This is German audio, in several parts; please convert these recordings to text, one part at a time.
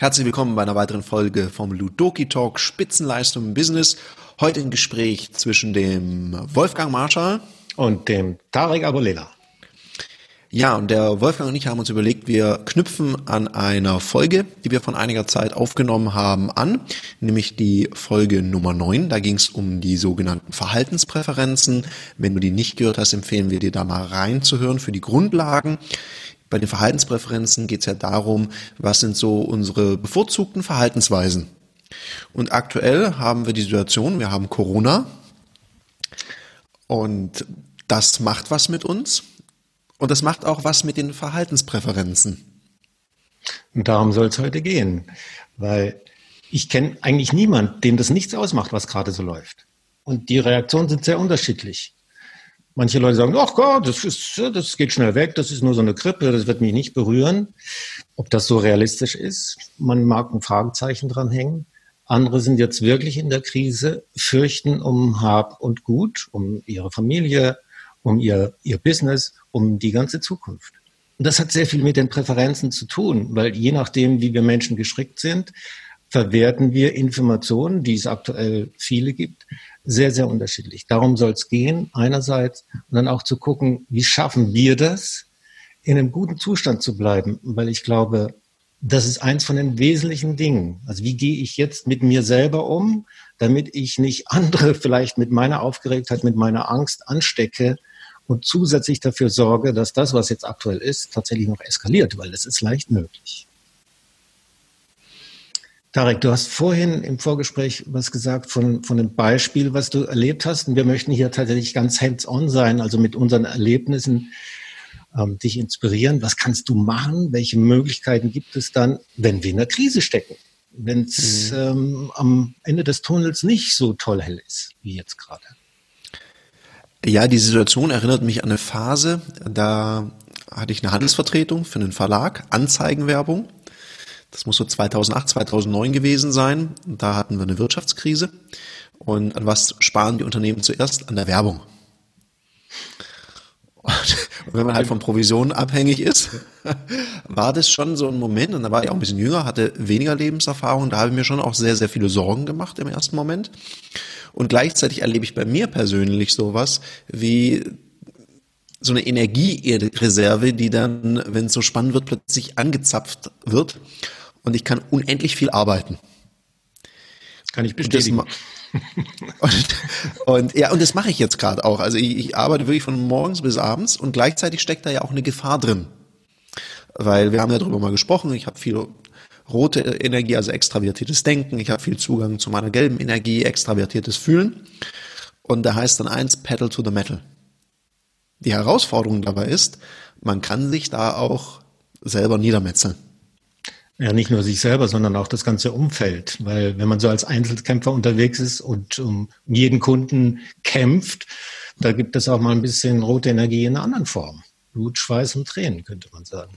Herzlich willkommen bei einer weiteren Folge vom Ludoki Talk Spitzenleistung im Business. Heute ein Gespräch zwischen dem Wolfgang Marschall und dem Tarek Abulela. Ja, und der Wolfgang und ich haben uns überlegt, wir knüpfen an einer Folge, die wir von einiger Zeit aufgenommen haben, an, nämlich die Folge Nummer 9. Da ging es um die sogenannten Verhaltenspräferenzen. Wenn du die nicht gehört hast, empfehlen wir dir da mal reinzuhören für die Grundlagen. Bei den Verhaltenspräferenzen geht es ja darum, was sind so unsere bevorzugten Verhaltensweisen. Und aktuell haben wir die Situation, wir haben Corona und das macht was mit uns und das macht auch was mit den Verhaltenspräferenzen. Und darum soll es heute gehen, weil ich kenne eigentlich niemand, dem das nichts ausmacht, was gerade so läuft. Und die Reaktionen sind sehr unterschiedlich. Manche Leute sagen, ach Gott, das, ist, das geht schnell weg, das ist nur so eine Grippe, das wird mich nicht berühren. Ob das so realistisch ist, man mag ein Fragezeichen dran hängen. Andere sind jetzt wirklich in der Krise, fürchten um Hab und Gut, um ihre Familie, um ihr, ihr Business, um die ganze Zukunft. Und das hat sehr viel mit den Präferenzen zu tun, weil je nachdem, wie wir Menschen gestrickt sind, verwerten wir Informationen, die es aktuell viele gibt, sehr, sehr unterschiedlich. Darum soll es gehen, einerseits, und dann auch zu gucken, wie schaffen wir das, in einem guten Zustand zu bleiben, weil ich glaube, das ist eins von den wesentlichen Dingen. Also wie gehe ich jetzt mit mir selber um, damit ich nicht andere vielleicht mit meiner Aufgeregtheit, mit meiner Angst anstecke und zusätzlich dafür sorge, dass das, was jetzt aktuell ist, tatsächlich noch eskaliert, weil das ist leicht möglich. Tarek, du hast vorhin im Vorgespräch was gesagt von, von einem Beispiel, was du erlebt hast. Und wir möchten hier tatsächlich ganz hands-on sein, also mit unseren Erlebnissen ähm, dich inspirieren. Was kannst du machen? Welche Möglichkeiten gibt es dann, wenn wir in einer Krise stecken? Wenn es mhm. ähm, am Ende des Tunnels nicht so toll hell ist, wie jetzt gerade. Ja, die Situation erinnert mich an eine Phase, da hatte ich eine Handelsvertretung für einen Verlag, Anzeigenwerbung. Das muss so 2008, 2009 gewesen sein. Da hatten wir eine Wirtschaftskrise. Und an was sparen die Unternehmen zuerst? An der Werbung. Und wenn man halt von Provisionen abhängig ist, war das schon so ein Moment, und da war ich auch ein bisschen jünger, hatte weniger Lebenserfahrung, da habe ich mir schon auch sehr, sehr viele Sorgen gemacht im ersten Moment. Und gleichzeitig erlebe ich bei mir persönlich sowas wie so eine Energiereserve, die dann, wenn es so spannend wird, plötzlich angezapft wird und ich kann unendlich viel arbeiten. Kann ich bestätigen. Und, und, ja, und das mache ich jetzt gerade auch. Also ich, ich arbeite wirklich von morgens bis abends und gleichzeitig steckt da ja auch eine Gefahr drin. Weil wir haben ja darüber mal gesprochen, ich habe viel rote Energie, also extravertiertes Denken, ich habe viel Zugang zu meiner gelben Energie, extravertiertes Fühlen. Und da heißt dann eins, Pedal to the Metal. Die Herausforderung dabei ist, man kann sich da auch selber niedermetzeln. Ja, nicht nur sich selber, sondern auch das ganze Umfeld. Weil wenn man so als Einzelkämpfer unterwegs ist und um jeden Kunden kämpft, da gibt es auch mal ein bisschen rote Energie in einer anderen Form. Blut, Schweiß und Tränen, könnte man sagen.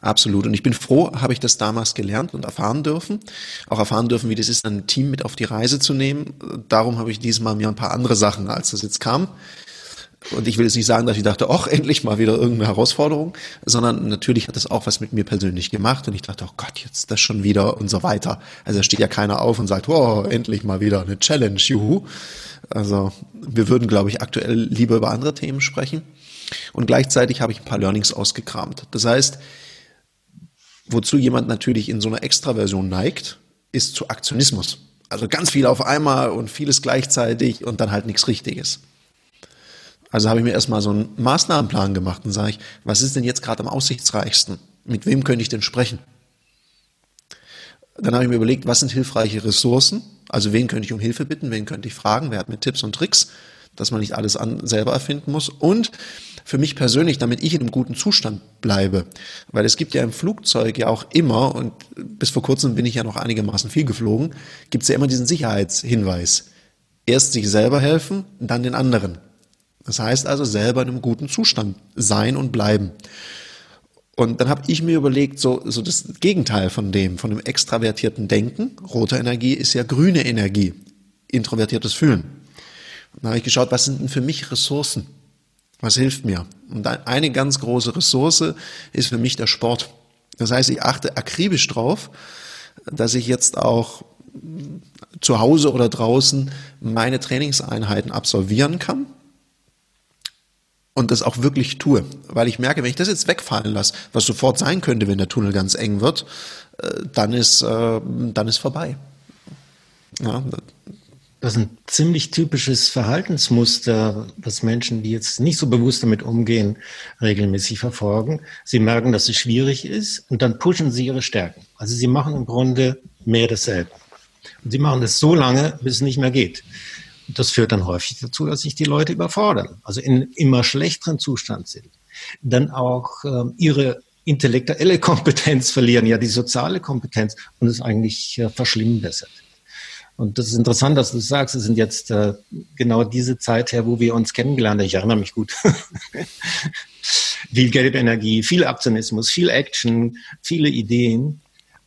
Absolut. Und ich bin froh, habe ich das damals gelernt und erfahren dürfen. Auch erfahren dürfen, wie das ist, ein Team mit auf die Reise zu nehmen. Darum habe ich diesmal mir ein paar andere Sachen, als das jetzt kam, und ich will jetzt nicht sagen, dass ich dachte, ach, endlich mal wieder irgendeine Herausforderung, sondern natürlich hat das auch was mit mir persönlich gemacht und ich dachte, oh Gott, jetzt das schon wieder und so weiter. Also da steht ja keiner auf und sagt, oh, endlich mal wieder eine Challenge, juhu. Also wir würden, glaube ich, aktuell lieber über andere Themen sprechen. Und gleichzeitig habe ich ein paar Learnings ausgekramt. Das heißt, wozu jemand natürlich in so einer Extraversion neigt, ist zu Aktionismus. Also ganz viel auf einmal und vieles gleichzeitig und dann halt nichts Richtiges. Also habe ich mir erstmal so einen Maßnahmenplan gemacht und sage ich, was ist denn jetzt gerade am aussichtsreichsten? Mit wem könnte ich denn sprechen? Dann habe ich mir überlegt, was sind hilfreiche Ressourcen? Also wen könnte ich um Hilfe bitten? Wen könnte ich fragen? Wer hat mir Tipps und Tricks? Dass man nicht alles an, selber erfinden muss. Und für mich persönlich, damit ich in einem guten Zustand bleibe. Weil es gibt ja im Flugzeug ja auch immer, und bis vor kurzem bin ich ja noch einigermaßen viel geflogen, gibt es ja immer diesen Sicherheitshinweis. Erst sich selber helfen, dann den anderen. Das heißt also selber in einem guten Zustand sein und bleiben. Und dann habe ich mir überlegt, so, so das Gegenteil von dem, von dem extravertierten Denken. Rote Energie ist ja grüne Energie, introvertiertes Fühlen. Und dann habe ich geschaut, was sind denn für mich Ressourcen? Was hilft mir? Und eine ganz große Ressource ist für mich der Sport. Das heißt, ich achte akribisch drauf, dass ich jetzt auch zu Hause oder draußen meine Trainingseinheiten absolvieren kann und das auch wirklich tue. Weil ich merke, wenn ich das jetzt wegfallen lasse, was sofort sein könnte, wenn der Tunnel ganz eng wird, äh, dann ist, äh, dann ist vorbei. Ja. Das ist ein ziemlich typisches Verhaltensmuster, was Menschen, die jetzt nicht so bewusst damit umgehen, regelmäßig verfolgen. Sie merken, dass es schwierig ist und dann pushen sie ihre Stärken. Also sie machen im Grunde mehr dasselbe. Und sie machen das so lange, bis es nicht mehr geht. Das führt dann häufig dazu, dass sich die Leute überfordern, also in immer schlechteren Zustand sind. Dann auch äh, ihre intellektuelle Kompetenz verlieren, ja die soziale Kompetenz und es eigentlich äh, verschlimmbessert. Und das ist interessant, dass du sagst, es sind jetzt äh, genau diese Zeit her, wo wir uns kennengelernt haben. Ich erinnere mich gut. viel Gelbenergie, viel Aktionismus, viel Action, viele Ideen.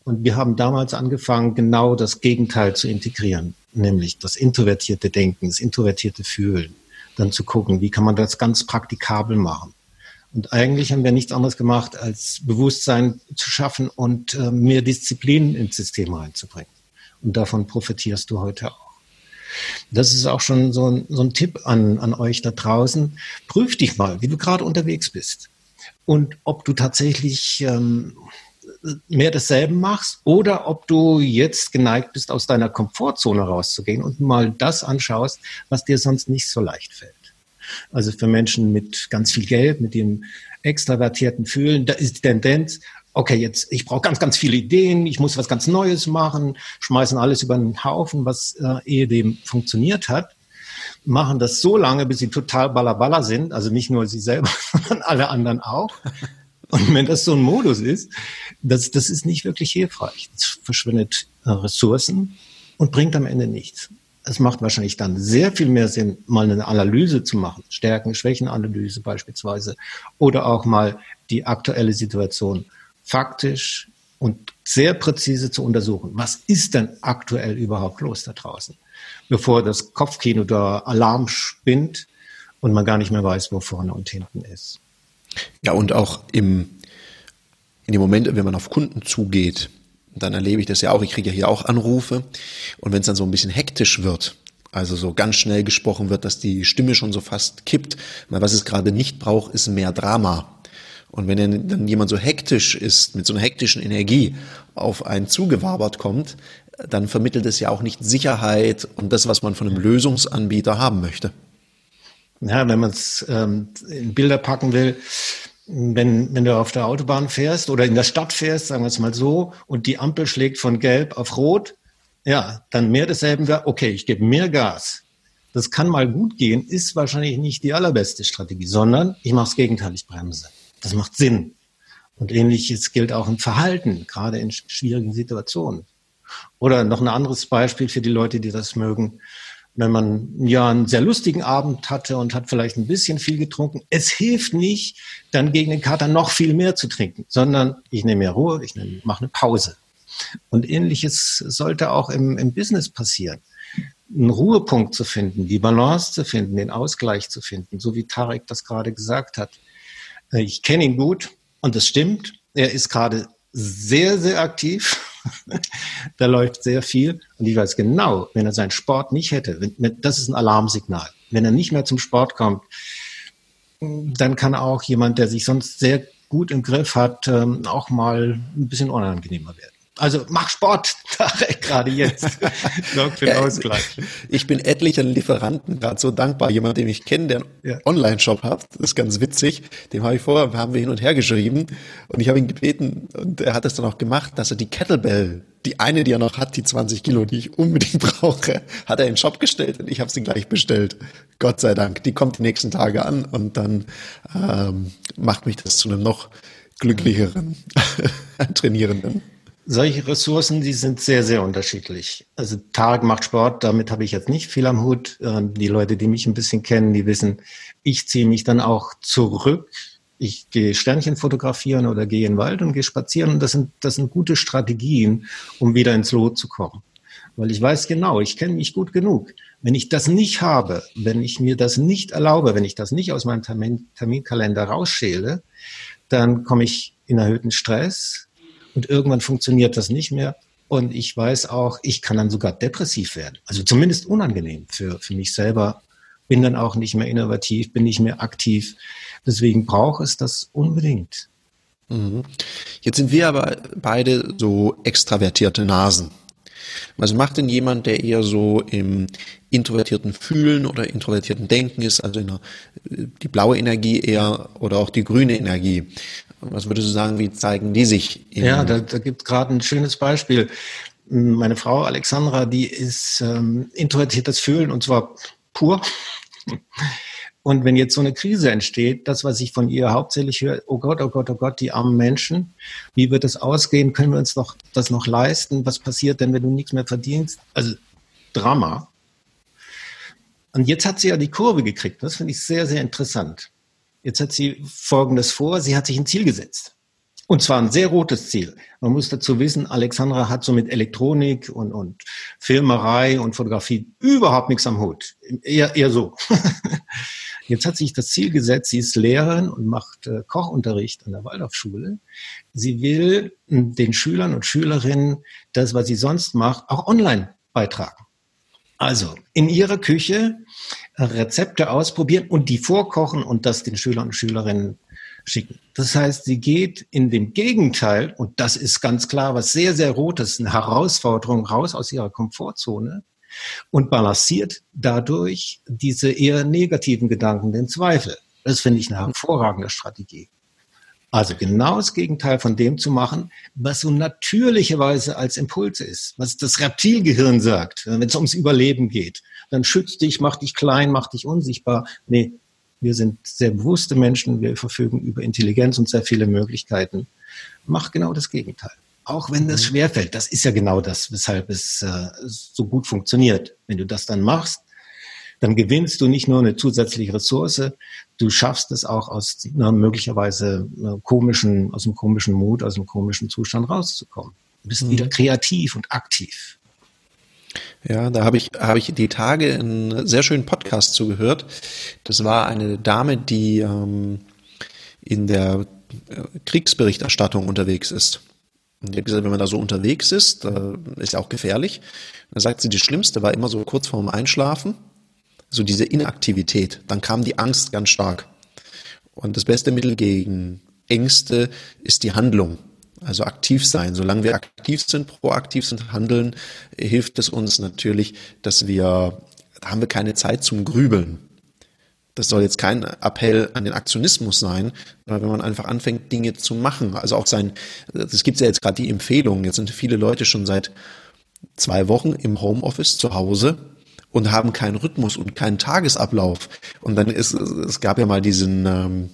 Und wir haben damals angefangen, genau das Gegenteil zu integrieren nämlich das introvertierte Denken, das introvertierte Fühlen, dann zu gucken, wie kann man das ganz praktikabel machen. Und eigentlich haben wir nichts anderes gemacht, als Bewusstsein zu schaffen und äh, mehr Disziplin ins System reinzubringen. Und davon profitierst du heute auch. Das ist auch schon so ein, so ein Tipp an, an euch da draußen. Prüf dich mal, wie du gerade unterwegs bist. Und ob du tatsächlich ähm, mehr desselben machst oder ob du jetzt geneigt bist, aus deiner Komfortzone rauszugehen und mal das anschaust, was dir sonst nicht so leicht fällt. Also für Menschen mit ganz viel Geld, mit dem extravertierten Fühlen, da ist die Tendenz, okay, jetzt, ich brauche ganz, ganz viele Ideen, ich muss was ganz Neues machen, schmeißen alles über den Haufen, was äh, ehedem funktioniert hat, machen das so lange, bis sie total ballerballer sind, also nicht nur sie selber, sondern alle anderen auch. Und wenn das so ein Modus ist, das, das ist nicht wirklich hilfreich. Es verschwindet äh, Ressourcen und bringt am Ende nichts. Es macht wahrscheinlich dann sehr viel mehr Sinn, mal eine Analyse zu machen, Stärken, Schwächenanalyse beispielsweise, oder auch mal die aktuelle Situation faktisch und sehr präzise zu untersuchen. Was ist denn aktuell überhaupt los da draußen? Bevor das Kopfkino da Alarm spinnt und man gar nicht mehr weiß, wo vorne und hinten ist. Ja, und auch im, in dem Moment, wenn man auf Kunden zugeht, dann erlebe ich das ja auch, ich kriege ja hier auch Anrufe. Und wenn es dann so ein bisschen hektisch wird, also so ganz schnell gesprochen wird, dass die Stimme schon so fast kippt, weil was es gerade nicht braucht, ist mehr Drama. Und wenn dann jemand so hektisch ist, mit so einer hektischen Energie auf einen zugewabert kommt, dann vermittelt es ja auch nicht Sicherheit und das, was man von einem Lösungsanbieter haben möchte ja, wenn man es ähm, in Bilder packen will, wenn, wenn du auf der Autobahn fährst oder in der Stadt fährst, sagen wir es mal so, und die Ampel schlägt von gelb auf rot, ja, dann mehr desselben wäre, okay, ich gebe mehr Gas. Das kann mal gut gehen, ist wahrscheinlich nicht die allerbeste Strategie, sondern ich mache das Gegenteil, ich bremse. Das macht Sinn. Und ähnliches gilt auch im Verhalten, gerade in schwierigen Situationen. Oder noch ein anderes Beispiel für die Leute, die das mögen wenn man ja einen sehr lustigen Abend hatte und hat vielleicht ein bisschen viel getrunken. Es hilft nicht, dann gegen den Kater noch viel mehr zu trinken, sondern ich nehme mehr Ruhe, ich nehme, mache eine Pause. Und ähnliches sollte auch im, im Business passieren. Einen Ruhepunkt zu finden, die Balance zu finden, den Ausgleich zu finden, so wie Tarek das gerade gesagt hat. Äh, ich kenne ihn gut und es stimmt. Er ist gerade sehr, sehr aktiv da läuft sehr viel. Und ich weiß genau, wenn er seinen Sport nicht hätte, wenn, das ist ein Alarmsignal. Wenn er nicht mehr zum Sport kommt, dann kann auch jemand, der sich sonst sehr gut im Griff hat, ähm, auch mal ein bisschen unangenehmer werden. Also mach Sport, gerade jetzt. Sorg für den Ausgleich. Ich bin etlichen Lieferanten gerade so dankbar. Jemand, den ich kenne, der einen ja. Online-Shop hat, das ist ganz witzig. Dem habe ich vorher, haben wir hin und her geschrieben und ich habe ihn gebeten und er hat es dann auch gemacht, dass er die Kettlebell, die eine, die er noch hat, die 20 Kilo, die ich unbedingt brauche, hat er in den Shop gestellt und ich habe sie gleich bestellt. Gott sei Dank. Die kommt die nächsten Tage an und dann ähm, macht mich das zu einem noch glücklicheren Trainierenden. Solche Ressourcen, die sind sehr, sehr unterschiedlich. Also Tarek macht Sport, damit habe ich jetzt nicht viel am Hut. Ähm, die Leute, die mich ein bisschen kennen, die wissen, ich ziehe mich dann auch zurück. Ich gehe Sternchen fotografieren oder gehe in den Wald und gehe spazieren. Und das sind, das sind gute Strategien, um wieder ins Lot zu kommen. weil ich weiß genau, ich kenne mich gut genug. Wenn ich das nicht habe, wenn ich mir das nicht erlaube, wenn ich das nicht aus meinem Termin, Terminkalender rausschäle, dann komme ich in erhöhten Stress und irgendwann funktioniert das nicht mehr. Und ich weiß auch, ich kann dann sogar depressiv werden. Also zumindest unangenehm für, für mich selber. Bin dann auch nicht mehr innovativ, bin nicht mehr aktiv. Deswegen braucht es das unbedingt. Mhm. Jetzt sind wir aber beide so extravertierte Nasen. Was macht denn jemand, der eher so im introvertierten Fühlen oder introvertierten Denken ist, also der, die blaue Energie eher oder auch die grüne Energie? Was würdest du sagen, wie zeigen die sich? ja, da, da gibt es gerade ein schönes Beispiel. Meine Frau Alexandra, die ist ähm, introvertiertes Fühlen und zwar pur. Und wenn jetzt so eine Krise entsteht, das, was ich von ihr hauptsächlich höre, oh Gott, oh Gott, oh Gott, die armen Menschen, wie wird es ausgehen? Können wir uns noch, das noch leisten? Was passiert denn, wenn du nichts mehr verdienst? Also Drama. Und jetzt hat sie ja die Kurve gekriegt. Das finde ich sehr, sehr interessant. Jetzt hat sie Folgendes vor. Sie hat sich ein Ziel gesetzt. Und zwar ein sehr rotes Ziel. Man muss dazu wissen, Alexandra hat so mit Elektronik und, und Filmerei und Fotografie überhaupt nichts am Hut. Eher, eher so. Jetzt hat sich das Ziel gesetzt, sie ist Lehrerin und macht äh, Kochunterricht an der Waldorfschule. Sie will hm, den Schülern und Schülerinnen das, was sie sonst macht, auch online beitragen. Also in ihrer Küche Rezepte ausprobieren und die vorkochen und das den Schülern und Schülerinnen schicken. Das heißt, sie geht in dem Gegenteil, und das ist ganz klar was sehr, sehr Rotes, eine Herausforderung raus aus ihrer Komfortzone und balanciert dadurch diese eher negativen Gedanken, den Zweifel. Das finde ich eine hervorragende Strategie. Also genau das Gegenteil von dem zu machen, was so natürlicherweise als Impuls ist, was das Reptilgehirn sagt, wenn es ums Überleben geht. Dann schützt dich, mach dich klein, mach dich unsichtbar. Nee, wir sind sehr bewusste Menschen, wir verfügen über Intelligenz und sehr viele Möglichkeiten. Mach genau das Gegenteil. Auch wenn das mhm. schwerfällt, das ist ja genau das, weshalb es äh, so gut funktioniert. Wenn du das dann machst, dann gewinnst du nicht nur eine zusätzliche Ressource, du schaffst es auch aus einer möglicherweise komischen, aus einem komischen Mut, aus einem komischen Zustand rauszukommen. Du bist mhm. wieder kreativ und aktiv. Ja, da habe ich, habe ich die Tage einen sehr schönen Podcast zugehört. Das war eine Dame, die ähm, in der äh, Kriegsberichterstattung unterwegs ist. Und die hat gesagt, wenn man da so unterwegs ist, äh, ist ja auch gefährlich. Dann sagt sie, das Schlimmste war immer so kurz vorm Einschlafen, so diese Inaktivität. Dann kam die Angst ganz stark. Und das beste Mittel gegen Ängste ist die Handlung. Also aktiv sein. Solange wir aktiv sind, proaktiv sind, handeln, hilft es uns natürlich, dass wir, da haben wir keine Zeit zum Grübeln. Das soll jetzt kein Appell an den Aktionismus sein, sondern wenn man einfach anfängt, Dinge zu machen. Also auch sein, das gibt ja jetzt gerade die Empfehlung. Jetzt sind viele Leute schon seit zwei Wochen im Homeoffice zu Hause und haben keinen Rhythmus und keinen Tagesablauf. Und dann ist, es gab ja mal diesen, ähm,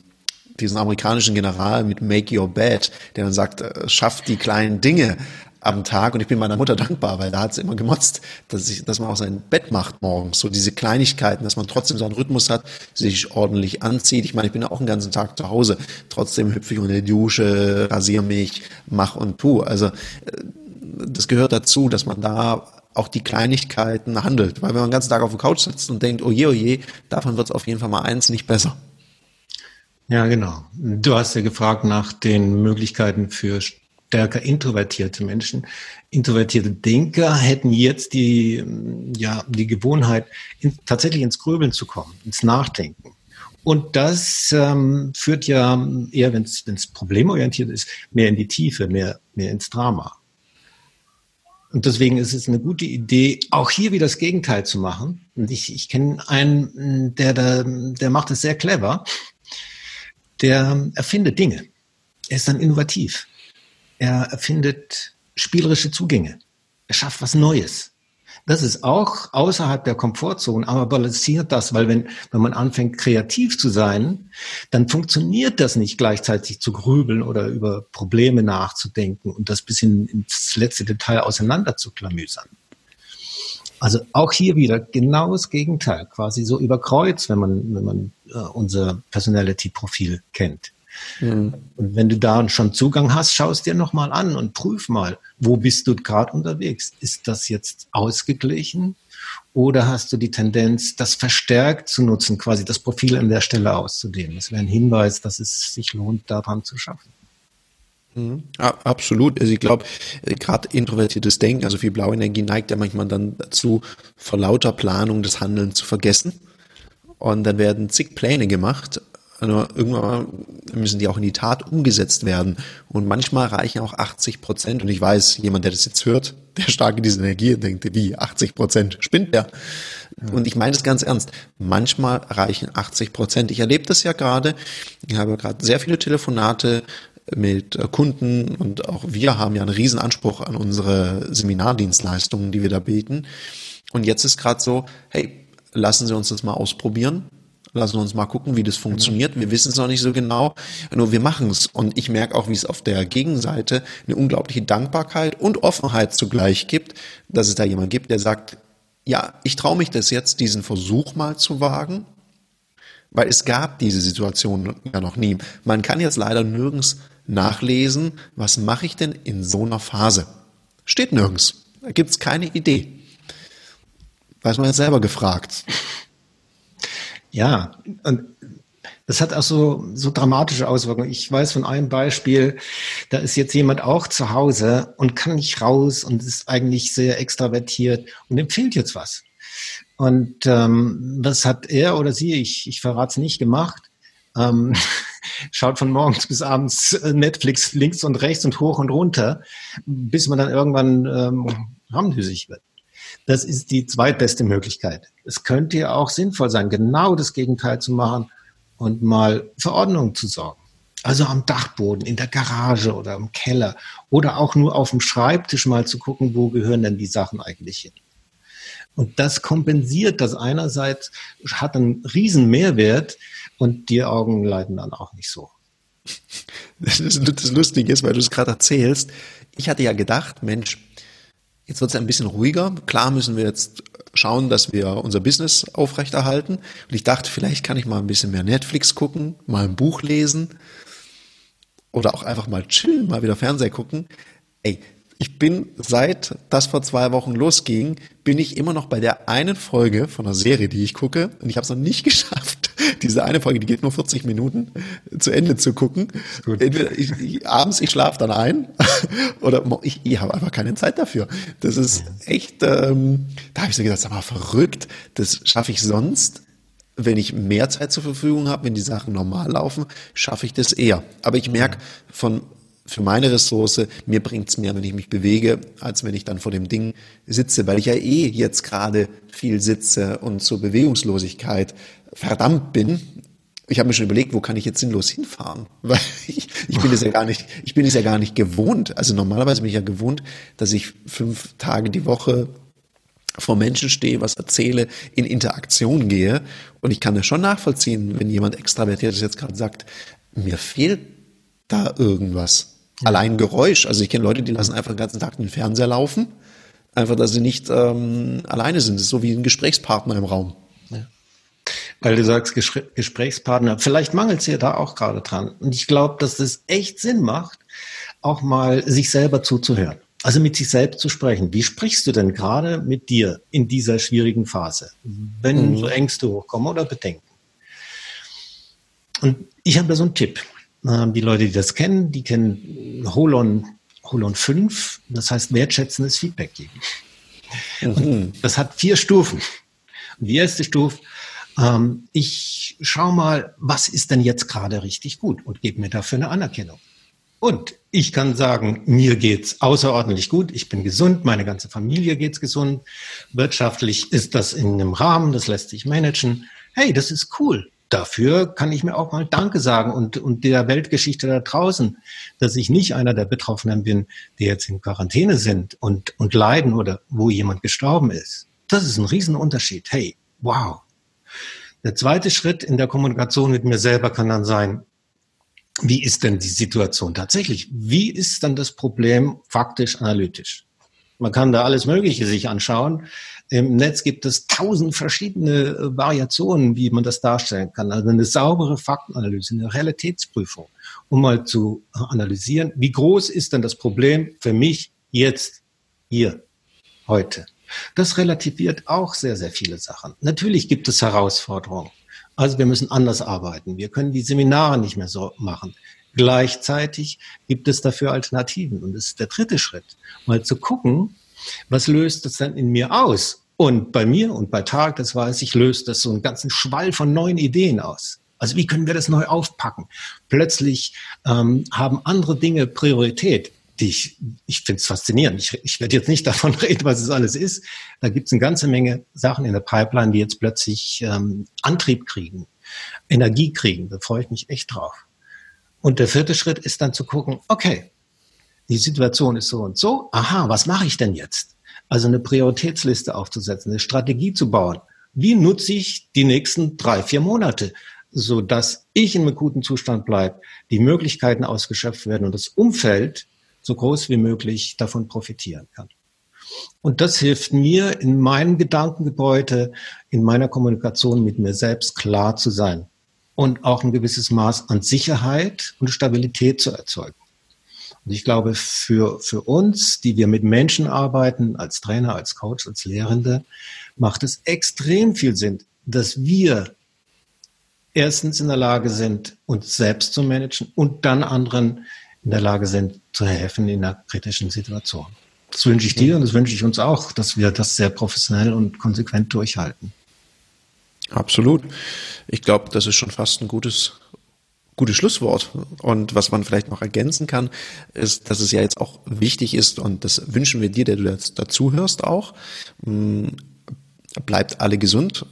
diesen amerikanischen General mit Make Your Bed, der dann sagt, äh, schafft die kleinen Dinge am Tag und ich bin meiner Mutter dankbar, weil da hat sie immer gemotzt, dass, ich, dass man auch sein Bett macht morgens. So diese Kleinigkeiten, dass man trotzdem seinen Rhythmus hat, sich ordentlich anzieht. Ich meine, ich bin auch den ganzen Tag zu Hause. Trotzdem hüpfe ich unter die Dusche, rasiere mich, mach und tu. Also äh, das gehört dazu, dass man da auch die Kleinigkeiten handelt. Weil wenn man den ganzen Tag auf der Couch sitzt und denkt, oh je, oh je, davon wird es auf jeden Fall mal eins nicht besser. Ja, genau. Du hast ja gefragt nach den Möglichkeiten für stärker introvertierte Menschen. Introvertierte Denker hätten jetzt die, ja, die Gewohnheit, in, tatsächlich ins Grübeln zu kommen, ins Nachdenken. Und das ähm, führt ja eher, wenn es problemorientiert ist, mehr in die Tiefe, mehr, mehr ins Drama. Und deswegen ist es eine gute Idee, auch hier wieder das Gegenteil zu machen. Und ich, ich kenne einen, der, der, der macht es sehr clever. Der erfindet Dinge. Er ist dann innovativ. Er erfindet spielerische Zugänge. Er schafft was Neues. Das ist auch außerhalb der Komfortzone, aber balanciert das, weil wenn, wenn man anfängt, kreativ zu sein, dann funktioniert das nicht gleichzeitig zu grübeln oder über Probleme nachzudenken und das bis in, ins letzte Detail auseinander zu klamüsern. Also auch hier wieder genau das Gegenteil, quasi so über Kreuz, wenn man, wenn man äh, unser Personality-Profil kennt. Mhm. Und wenn du da schon Zugang hast, schaust dir nochmal an und prüf mal, wo bist du gerade unterwegs? Ist das jetzt ausgeglichen? Oder hast du die Tendenz, das verstärkt zu nutzen, quasi das Profil an der Stelle auszudehnen? Das wäre ein Hinweis, dass es sich lohnt, daran zu schaffen. Mhm. absolut. Also ich glaube, äh, gerade introvertiertes Denken, also viel Blauenergie neigt ja manchmal dann dazu, vor lauter Planung das Handeln zu vergessen. Und dann werden zig Pläne gemacht. Also irgendwann müssen die auch in die Tat umgesetzt werden. Und manchmal reichen auch 80 Prozent. Und ich weiß, jemand, der das jetzt hört, der stark in diese Energie denkt, wie 80 Prozent spinnt der. Und ich meine das ganz ernst. Manchmal reichen 80 Prozent. Ich erlebe das ja gerade. Ich habe gerade sehr viele Telefonate mit äh, Kunden und auch wir haben ja einen riesen Anspruch an unsere Seminardienstleistungen, die wir da bieten. Und jetzt ist gerade so, hey, lassen Sie uns das mal ausprobieren. Lassen wir uns mal gucken, wie das funktioniert. Wir wissen es noch nicht so genau, nur wir machen es. Und ich merke auch, wie es auf der Gegenseite eine unglaubliche Dankbarkeit und Offenheit zugleich gibt, dass es da jemand gibt, der sagt, ja, ich traue mich das jetzt, diesen Versuch mal zu wagen, weil es gab diese Situation ja noch nie. Man kann jetzt leider nirgends nachlesen, was mache ich denn in so einer Phase? Steht nirgends. Da gibt es keine Idee. Weiß man jetzt selber gefragt. Ja, und das hat auch so, so dramatische Auswirkungen. Ich weiß von einem Beispiel, da ist jetzt jemand auch zu Hause und kann nicht raus und ist eigentlich sehr extravertiert und empfiehlt jetzt was. Und ähm, was hat er oder sie, ich, ich verrate es nicht, gemacht? Ähm, schaut von morgens bis abends äh, Netflix links und rechts und hoch und runter, bis man dann irgendwann ähm, ramdüsig wird. Das ist die zweitbeste Möglichkeit. Es könnte ja auch sinnvoll sein, genau das Gegenteil zu machen und mal für Ordnung zu sorgen. Also am Dachboden, in der Garage oder im Keller oder auch nur auf dem Schreibtisch mal zu gucken, wo gehören denn die Sachen eigentlich hin. Und das kompensiert das einerseits, hat einen riesen Mehrwert, und die Augen leiden dann auch nicht so. Das, das Lustige ist, weil du es gerade erzählst, ich hatte ja gedacht, Mensch, jetzt wird es ein bisschen ruhiger. Klar müssen wir jetzt schauen, dass wir unser Business aufrechterhalten. Und ich dachte, vielleicht kann ich mal ein bisschen mehr Netflix gucken, mal ein Buch lesen oder auch einfach mal chillen, mal wieder Fernseher gucken. Ey, ich bin seit das vor zwei Wochen losging, bin ich immer noch bei der einen Folge von einer Serie, die ich gucke, und ich habe es noch nicht geschafft, diese eine Folge, die geht nur 40 Minuten, zu Ende zu gucken. Entweder ich, ich, abends, ich schlafe dann ein, oder ich, ich habe einfach keine Zeit dafür. Das ist echt, ähm, da habe ich so gedacht, sag mal, verrückt, das schaffe ich sonst wenn ich mehr Zeit zur Verfügung habe, wenn die Sachen normal laufen, schaffe ich das eher. Aber ich merke von für meine Ressource, mir bringt's mehr, wenn ich mich bewege, als wenn ich dann vor dem Ding sitze, weil ich ja eh jetzt gerade viel sitze und zur Bewegungslosigkeit verdammt bin. Ich habe mir schon überlegt, wo kann ich jetzt sinnlos hinfahren? Weil ich, ich bin es ja gar nicht, ich bin es ja gar nicht gewohnt. Also normalerweise bin ich ja gewohnt, dass ich fünf Tage die Woche vor Menschen stehe, was erzähle, in Interaktion gehe. Und ich kann das schon nachvollziehen, wenn jemand extravertiert ist jetzt gerade sagt, mir fehlt da irgendwas. Allein Geräusch. Also ich kenne Leute, die lassen einfach den ganzen Tag den Fernseher laufen. Einfach, dass sie nicht ähm, alleine sind. Das ist so wie ein Gesprächspartner im Raum. Ja. Weil du sagst Gesprächspartner, vielleicht mangelt es ja da auch gerade dran. Und ich glaube, dass es echt Sinn macht, auch mal sich selber zuzuhören. Also mit sich selbst zu sprechen. Wie sprichst du denn gerade mit dir in dieser schwierigen Phase, wenn mhm. so Ängste hochkommen oder Bedenken? Und ich habe da so einen Tipp. Die Leute, die das kennen, die kennen Holon, Holon 5, das heißt wertschätzendes Feedback geben. Mhm. Das hat vier Stufen. Und die erste Stufe, ähm, ich schau mal, was ist denn jetzt gerade richtig gut und gebe mir dafür eine Anerkennung. Und ich kann sagen, mir geht's außerordentlich gut. Ich bin gesund, meine ganze Familie geht's gesund. Wirtschaftlich ist das in einem Rahmen, das lässt sich managen. Hey, das ist cool dafür kann ich mir auch mal Danke sagen und, und der Weltgeschichte da draußen, dass ich nicht einer der Betroffenen bin, die jetzt in Quarantäne sind und, und leiden oder wo jemand gestorben ist. Das ist ein Riesenunterschied. Hey, wow. Der zweite Schritt in der Kommunikation mit mir selber kann dann sein, wie ist denn die Situation tatsächlich? Wie ist dann das Problem faktisch analytisch? Man kann da alles Mögliche sich anschauen. Im Netz gibt es tausend verschiedene äh, Variationen, wie man das darstellen kann. Also eine saubere Faktenanalyse, eine Realitätsprüfung, um mal zu analysieren, wie groß ist denn das Problem für mich jetzt, hier, heute. Das relativiert auch sehr, sehr viele Sachen. Natürlich gibt es Herausforderungen. Also wir müssen anders arbeiten. Wir können die Seminare nicht mehr so machen. Gleichzeitig gibt es dafür Alternativen. Und das ist der dritte Schritt, mal zu gucken, was löst das denn in mir aus? Und bei mir und bei Tag, das weiß ich, löst das so einen ganzen Schwall von neuen Ideen aus. Also wie können wir das neu aufpacken? Plötzlich ähm, haben andere Dinge Priorität die ich, ich finde es faszinierend. Ich, ich werde jetzt nicht davon reden, was es alles ist. Da gibt es eine ganze Menge Sachen in der Pipeline, die jetzt plötzlich ähm, Antrieb kriegen, Energie kriegen. Da freue ich mich echt drauf. Und der vierte Schritt ist dann zu gucken, okay, die Situation ist so und so. Aha, was mache ich denn jetzt? Also eine Prioritätsliste aufzusetzen, eine Strategie zu bauen. Wie nutze ich die nächsten drei, vier Monate, so dass ich in einem guten Zustand bleibe, die Möglichkeiten ausgeschöpft werden und das Umfeld so groß wie möglich davon profitieren kann. Und das hilft mir in meinem Gedankengebäude, in meiner Kommunikation mit mir selbst klar zu sein und auch ein gewisses Maß an Sicherheit und Stabilität zu erzeugen. Und ich glaube, für, für uns, die wir mit Menschen arbeiten, als Trainer, als Coach, als Lehrende, macht es extrem viel Sinn, dass wir erstens in der Lage sind, uns selbst zu managen und dann anderen in der Lage sind, zu helfen in einer kritischen Situation. Das wünsche ich dir und das wünsche ich uns auch, dass wir das sehr professionell und konsequent durchhalten. Absolut. Ich glaube, das ist schon fast ein gutes, gutes Schlusswort. Und was man vielleicht noch ergänzen kann, ist, dass es ja jetzt auch wichtig ist, und das wünschen wir dir, der du dazu hörst, auch, bleibt alle gesund,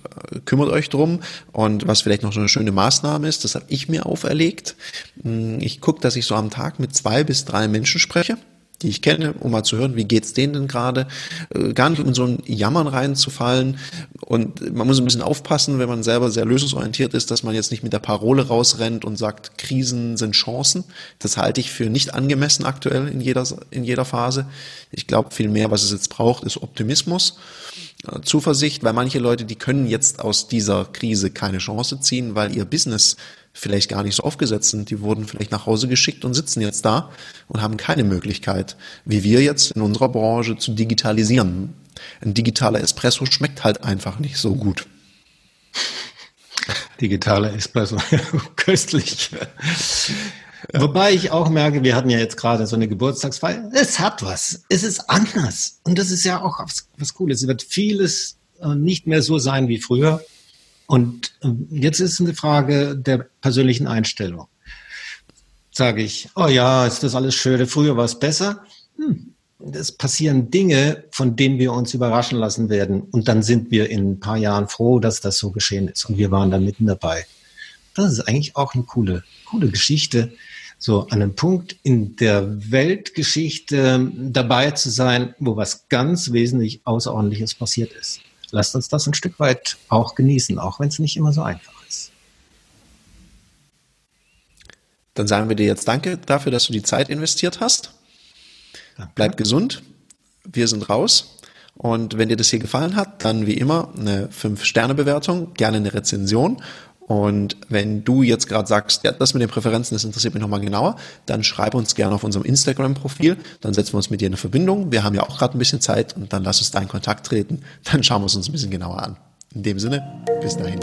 kümmert euch drum. Und was vielleicht noch so eine schöne Maßnahme ist, das habe ich mir auferlegt. Hm, ich gucke, dass ich so am Tag mit zwei bis drei Menschen spreche die ich kenne, um mal zu hören, wie geht's denen denn gerade, äh, gar nicht um in so ein Jammern reinzufallen. Und man muss ein bisschen aufpassen, wenn man selber sehr lösungsorientiert ist, dass man jetzt nicht mit der Parole rausrennt und sagt, Krisen sind Chancen. Das halte ich für nicht angemessen aktuell in jeder, in jeder Phase. Ich glaube, viel mehr, was es jetzt braucht, ist Optimismus, äh, Zuversicht, weil manche Leute, die können jetzt aus dieser Krise keine Chance ziehen, weil ihr Business vielleicht gar nicht so aufgesetzt sind. Die wurden vielleicht nach Hause geschickt und sitzen jetzt da und haben keine Möglichkeit, wie wir jetzt in unserer Branche zu digitalisieren. Ein digitaler Espresso schmeckt halt einfach nicht so gut. Digitaler Espresso, köstlich. Ja. Wobei ich auch merke, wir hatten ja jetzt gerade so eine Geburtstagsfeier. Es hat was. Es ist anders. Und das ist ja auch was, was Cooles. Es wird vieles äh, nicht mehr so sein wie früher. Und ähm, jetzt ist eine Frage der persönlichen Einstellung. Sage ich, oh ja, ist das alles schön, früher war es besser. Hm, es passieren Dinge, von denen wir uns überraschen lassen werden. Und dann sind wir in ein paar Jahren froh, dass das so geschehen ist. Und wir waren da mitten dabei. Das ist eigentlich auch eine coole, coole Geschichte. So an einem Punkt in der Weltgeschichte dabei zu sein, wo was ganz wesentlich Außerordentliches passiert ist lasst uns das ein Stück weit auch genießen, auch wenn es nicht immer so einfach ist. Dann sagen wir dir jetzt Danke dafür, dass du die Zeit investiert hast. Danke. Bleib gesund. Wir sind raus. Und wenn dir das hier gefallen hat, dann wie immer eine 5-Sterne-Bewertung, gerne eine Rezension und wenn du jetzt gerade sagst, ja, das mit den Präferenzen, das interessiert mich nochmal genauer, dann schreib uns gerne auf unserem Instagram-Profil, dann setzen wir uns mit dir in Verbindung. Wir haben ja auch gerade ein bisschen Zeit und dann lass uns da in Kontakt treten. Dann schauen wir es uns ein bisschen genauer an. In dem Sinne, bis dahin.